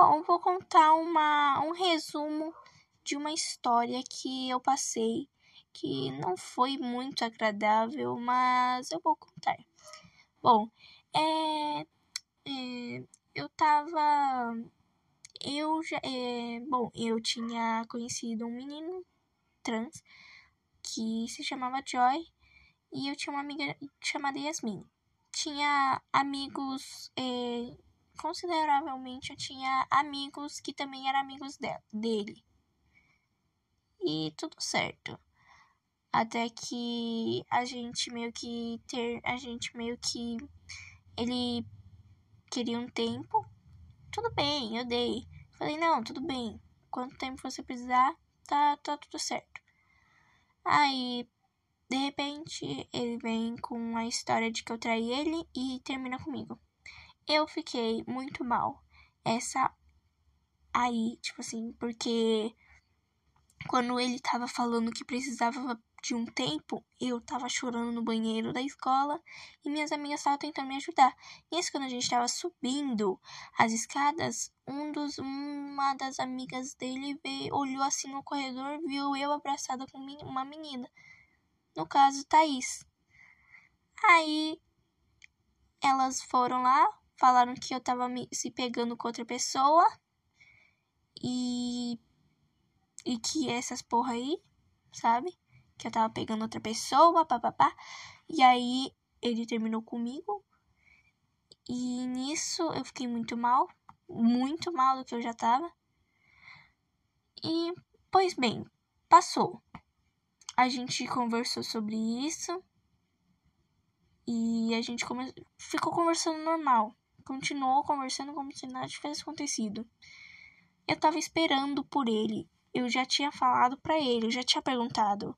Bom, vou contar uma, um resumo de uma história que eu passei que não foi muito agradável, mas eu vou contar. Bom, é, é eu tava. Eu já. É, bom, eu tinha conhecido um menino trans que se chamava Joy e eu tinha uma amiga chamada Yasmin. Tinha amigos. É, consideravelmente eu tinha amigos que também eram amigos dela, dele. E tudo certo. Até que a gente meio que ter. A gente meio que. Ele queria um tempo. Tudo bem, eu dei. Falei, não, tudo bem. Quanto tempo você precisar, tá, tá tudo certo. Aí, de repente, ele vem com a história de que eu traí ele e termina comigo. Eu fiquei muito mal. Essa aí, tipo assim, porque quando ele tava falando que precisava de um tempo, eu tava chorando no banheiro da escola e minhas amigas estavam tentando me ajudar. E isso quando a gente estava subindo as escadas, um dos, uma das amigas dele veio, olhou assim no corredor, viu eu abraçada com uma menina. No caso, Thaís. Aí elas foram lá, falaram que eu tava me, se pegando com outra pessoa e e que essas porra aí, sabe? Que eu tava pegando outra pessoa, papapá. E aí ele terminou comigo. E nisso eu fiquei muito mal, muito mal do que eu já tava. E, pois bem, passou. A gente conversou sobre isso. E a gente come... ficou conversando normal continuou conversando como se nada tivesse acontecido. Eu tava esperando por ele. Eu já tinha falado para ele, eu já tinha perguntado: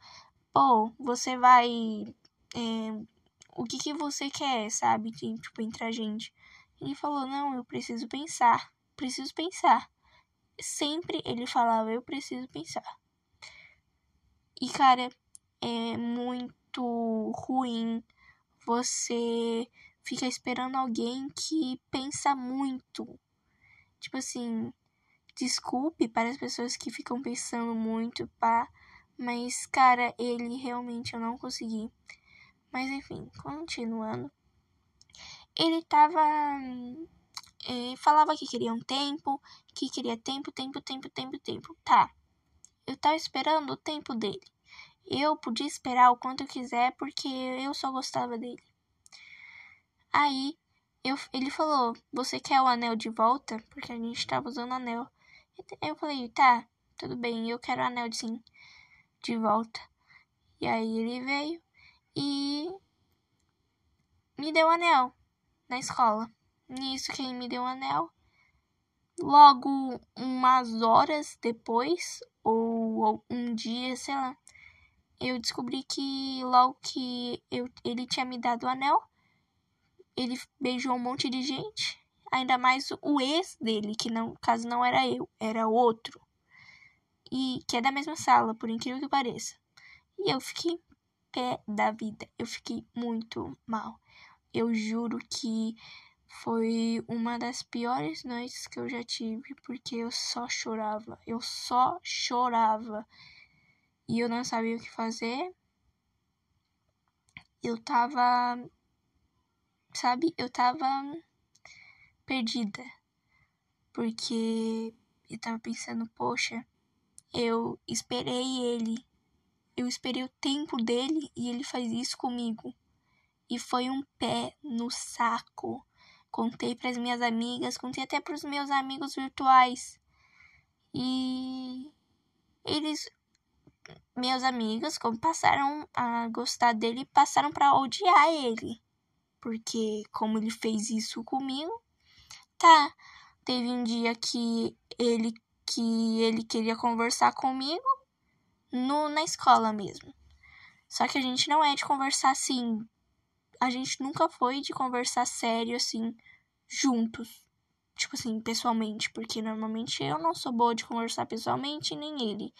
pô, você vai. É, o que, que você quer, sabe? Tipo, entre a gente. Ele falou: não, eu preciso pensar. Preciso pensar. Sempre ele falava: eu preciso pensar. E, cara, é muito ruim você fica esperando alguém que pensa muito. Tipo assim, desculpe para as pessoas que ficam pensando muito, pá, mas cara, ele realmente eu não consegui. Mas enfim, continuando. Ele tava é, falava que queria um tempo, que queria tempo, tempo, tempo, tempo, tempo. Tá. Eu tava esperando o tempo dele. Eu podia esperar o quanto eu quiser porque eu só gostava dele. Aí eu, ele falou: Você quer o anel de volta? Porque a gente tava usando o anel. Eu falei: Tá, tudo bem, eu quero o anel sim, de volta. E aí ele veio e me deu o anel na escola. Nisso que ele me deu o anel. Logo, umas horas depois, ou, ou um dia, sei lá, eu descobri que logo que eu, ele tinha me dado o anel, ele beijou um monte de gente, ainda mais o ex dele, que no caso não era eu, era outro. E que é da mesma sala, por incrível que pareça. E eu fiquei pé da vida. Eu fiquei muito mal. Eu juro que foi uma das piores noites que eu já tive, porque eu só chorava. Eu só chorava. E eu não sabia o que fazer. Eu tava sabe, eu tava perdida. Porque eu tava pensando, poxa, eu esperei ele. Eu esperei o tempo dele e ele faz isso comigo. E foi um pé no saco. Contei para as minhas amigas, contei até para os meus amigos virtuais. E eles meus amigos, como passaram a gostar dele, passaram para odiar ele porque como ele fez isso comigo, tá. Teve um dia que ele que ele queria conversar comigo no na escola mesmo. Só que a gente não é de conversar assim. A gente nunca foi de conversar sério assim juntos. Tipo assim, pessoalmente, porque normalmente eu não sou boa de conversar pessoalmente, nem ele.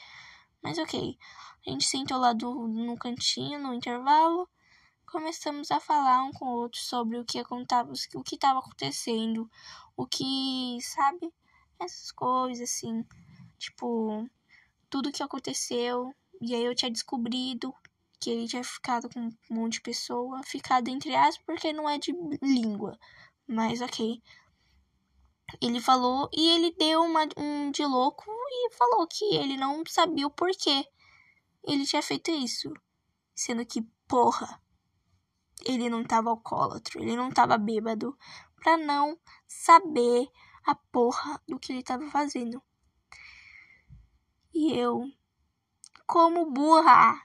Mas ok. A gente sentou lá do, no cantinho, no intervalo começamos a falar um com o outro sobre o que o que estava acontecendo, o que, sabe? essas coisas assim, tipo, tudo que aconteceu, e aí eu tinha descobrido que ele tinha ficado com um monte de pessoa, ficado entre aspas porque não é de língua, mas ok. Ele falou e ele deu uma, um de louco e falou que ele não sabia o porquê ele tinha feito isso. Sendo que, porra, ele não tava alcoólatra, ele não tava bêbado pra não saber a porra do que ele tava fazendo. E eu, como burra,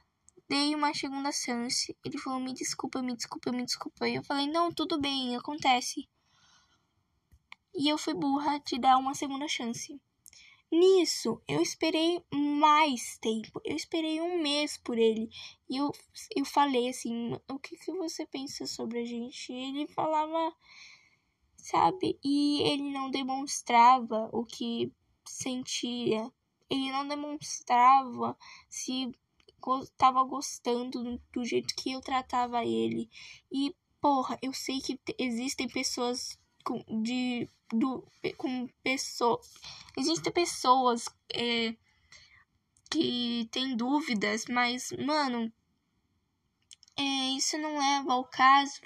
dei uma segunda chance. Ele falou: me desculpa, me desculpa, me desculpa. E eu falei: não, tudo bem, acontece. E eu fui burra de dar uma segunda chance. Nisso, eu esperei mais tempo. Eu esperei um mês por ele. E eu, eu falei assim: o que, que você pensa sobre a gente? E ele falava, sabe? E ele não demonstrava o que sentia. Ele não demonstrava se estava gostando do jeito que eu tratava ele. E, porra, eu sei que existem pessoas com, de do, com pessoas. Existem pessoas é, que têm dúvidas, mas, mano, é, isso não leva ao caso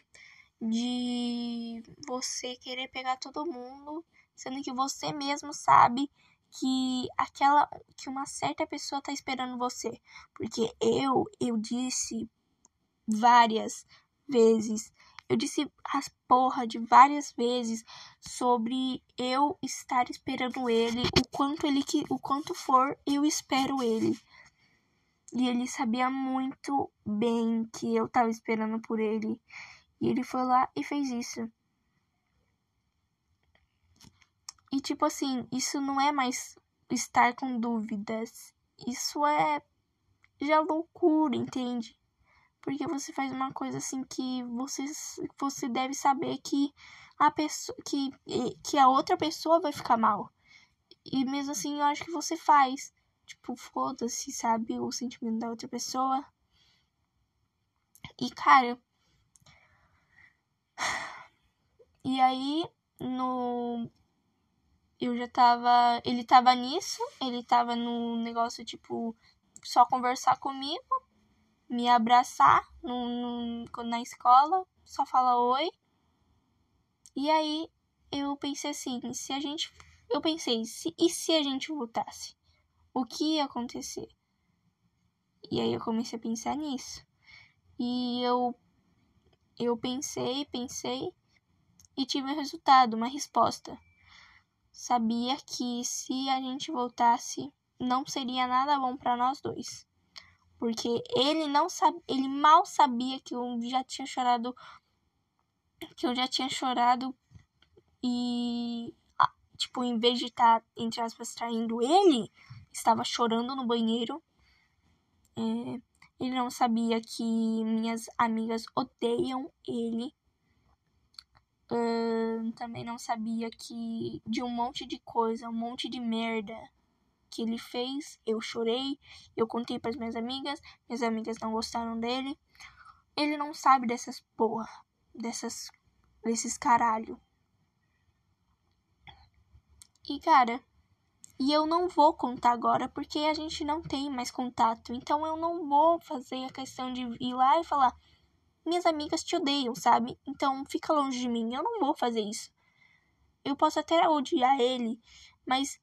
de você querer pegar todo mundo, sendo que você mesmo sabe que aquela que uma certa pessoa tá esperando você, porque eu eu disse várias vezes eu disse as porra de várias vezes sobre eu estar esperando ele, o quanto ele que o quanto for, eu espero ele. E ele sabia muito bem que eu tava esperando por ele. E ele foi lá e fez isso. E tipo assim, isso não é mais estar com dúvidas. Isso é já loucura, entende? Porque você faz uma coisa assim que você, você deve saber que a pessoa que, que a outra pessoa vai ficar mal. E mesmo assim eu acho que você faz. Tipo, foda-se, sabe? O sentimento da outra pessoa. E cara. E aí, no. Eu já tava. Ele tava nisso, ele tava no negócio, tipo, só conversar comigo me abraçar no, no, na escola, só fala oi. E aí eu pensei assim, se a gente. Eu pensei, se, e se a gente voltasse? O que ia acontecer? E aí eu comecei a pensar nisso. E eu eu pensei, pensei e tive um resultado, uma resposta. Sabia que se a gente voltasse, não seria nada bom para nós dois porque ele não sabe, ele mal sabia que eu já tinha chorado que eu já tinha chorado e tipo, em vez de estar, tá, entre aspas, traindo ele, estava chorando no banheiro. É, ele não sabia que minhas amigas odeiam ele. Também não sabia que de um monte de coisa, um monte de merda que ele fez. Eu chorei, eu contei para as minhas amigas, minhas amigas não gostaram dele. Ele não sabe dessas porra, dessas desses caralho. E cara, e eu não vou contar agora porque a gente não tem mais contato. Então eu não vou fazer a questão de ir lá e falar: "Minhas amigas te odeiam", sabe? Então fica longe de mim. Eu não vou fazer isso. Eu posso até odiar ele, mas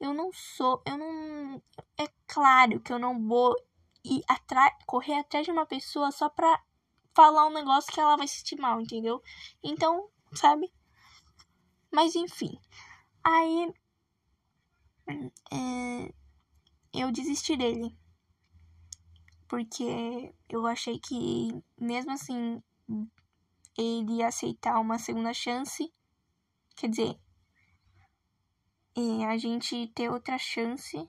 eu não sou, eu não. É claro que eu não vou ir atrás, correr atrás de uma pessoa só pra falar um negócio que ela vai se sentir mal, entendeu? Então, sabe? Mas enfim. Aí. É, eu desisti dele. Porque eu achei que, mesmo assim, ele ia aceitar uma segunda chance. Quer dizer, e a gente ter outra chance,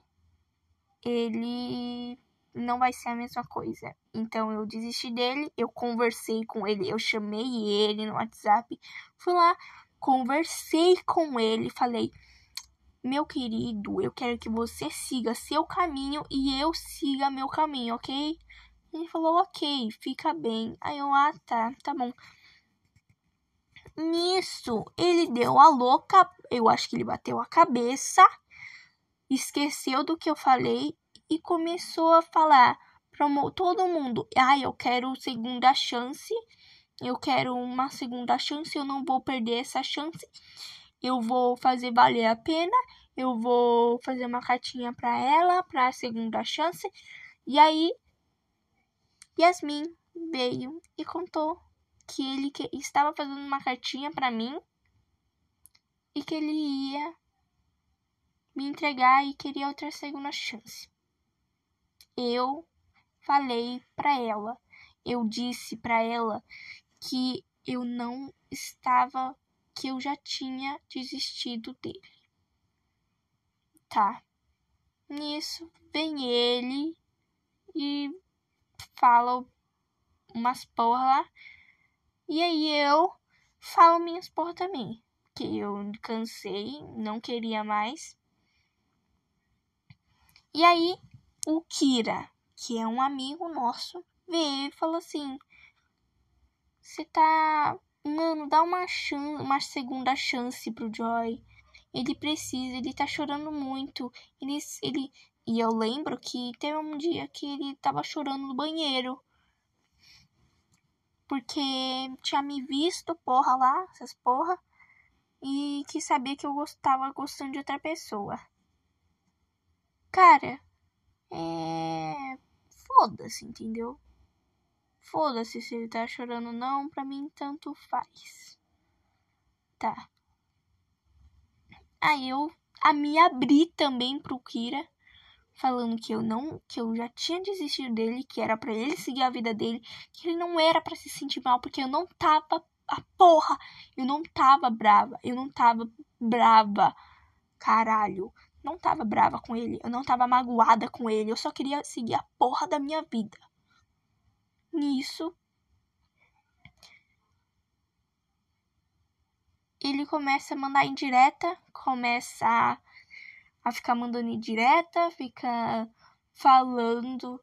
ele não vai ser a mesma coisa. Então eu desisti dele, eu conversei com ele, eu chamei ele no WhatsApp, fui lá, conversei com ele, falei: "Meu querido, eu quero que você siga seu caminho e eu siga meu caminho, OK?" Ele falou: "OK, fica bem." Aí eu: "Ah, tá, tá bom." Nisso, ele deu a louca, eu acho que ele bateu a cabeça, esqueceu do que eu falei e começou a falar para todo mundo: "Ah, eu quero segunda chance. Eu quero uma segunda chance, eu não vou perder essa chance. Eu vou fazer valer a pena. Eu vou fazer uma cartinha para ela para a segunda chance". E aí Yasmin veio e contou que ele que estava fazendo uma cartinha para mim e que ele ia me entregar e queria outra segunda chance. Eu falei para ela, eu disse para ela que eu não estava, que eu já tinha desistido dele. Tá. Nisso vem ele e fala umas porra lá. E aí eu falo minhas porra também. Que eu cansei, não queria mais. E aí o Kira, que é um amigo nosso, veio e falou assim: Você tá. Mano, dá uma chance, uma segunda chance pro Joy. Ele precisa, ele tá chorando muito. Ele, ele... E eu lembro que teve um dia que ele tava chorando no banheiro porque tinha me visto, porra, lá, essas porra, e que sabia que eu gostava gostando de outra pessoa. Cara, é. Foda-se, entendeu? Foda-se se ele tá chorando ou não, pra mim tanto faz. Tá. Aí eu a me abri também pro Kira falando que eu não, que eu já tinha desistido dele, que era para ele seguir a vida dele, que ele não era para se sentir mal, porque eu não tava a porra, eu não tava brava, eu não tava brava. Caralho, não tava brava com ele, eu não tava magoada com ele, eu só queria seguir a porra da minha vida. Nisso, ele começa a mandar indireta, começa a a ficar mandando indireta, fica falando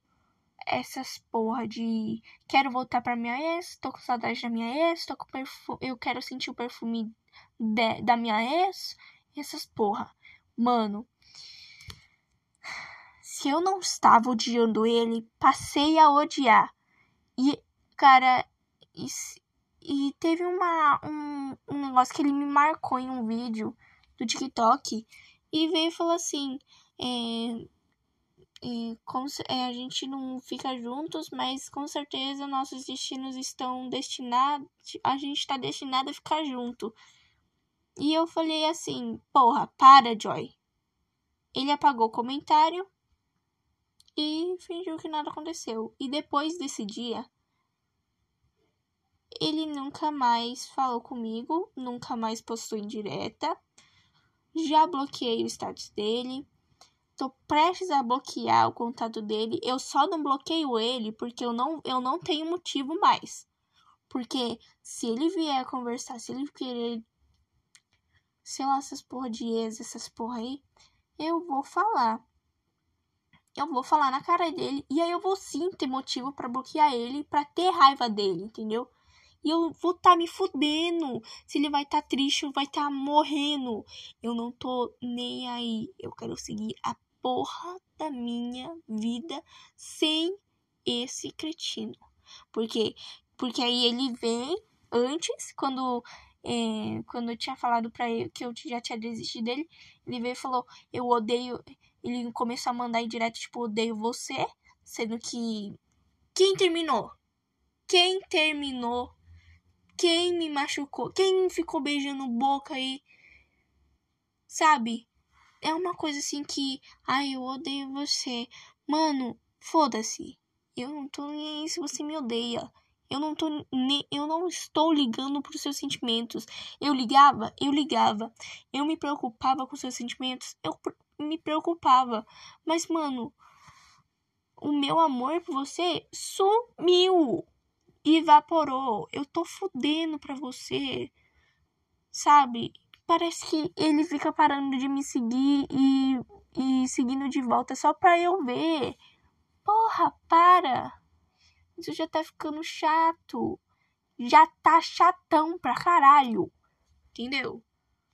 essas porra de quero voltar pra minha ex, tô com saudade da minha ex, tô com perfume, eu quero sentir o perfume de, da minha ex, essas porra. Mano, se eu não estava odiando ele, passei a odiar. E, cara, e, e teve uma, um, um negócio que ele me marcou em um vídeo do TikTok e veio e falou assim: é, é, com, é, a gente não fica juntos, mas com certeza nossos destinos estão destinados, a gente está destinado a ficar junto. E eu falei assim: porra, para, Joy. Ele apagou o comentário e fingiu que nada aconteceu. E depois desse dia, ele nunca mais falou comigo, nunca mais postou em direta já bloqueei o status dele. Tô prestes a bloquear o contato dele. Eu só não bloqueio ele porque eu não, eu não tenho motivo mais. Porque se ele vier conversar, se ele querer, sei lá, essas porra de ex, essas porra aí, eu vou falar. Eu vou falar na cara dele e aí eu vou sim ter motivo para bloquear ele, para ter raiva dele, entendeu? E eu vou estar tá me fudendo. Se ele vai estar tá triste, vai estar tá morrendo. Eu não tô nem aí. Eu quero seguir a porra da minha vida sem esse cretino. Porque, porque aí ele vem antes, quando, é, quando eu tinha falado pra ele que eu já tinha desistido dele, ele veio e falou: Eu odeio. Ele começou a mandar em direto, tipo, odeio você. Sendo que. Quem terminou? Quem terminou quem me machucou, quem ficou beijando boca aí, sabe? É uma coisa assim que, ai, eu odeio você. Mano, foda-se. Eu não tô nem aí se você me odeia. Eu não tô nem, eu não estou ligando pros seus sentimentos. Eu ligava, eu ligava. Eu me preocupava com seus sentimentos. Eu me preocupava. Mas, mano, o meu amor por você sumiu evaporou. Eu tô fudendo pra você. Sabe? Parece que ele fica parando de me seguir e, e seguindo de volta só pra eu ver. Porra, para! Isso já tá ficando chato. Já tá chatão pra caralho. Entendeu?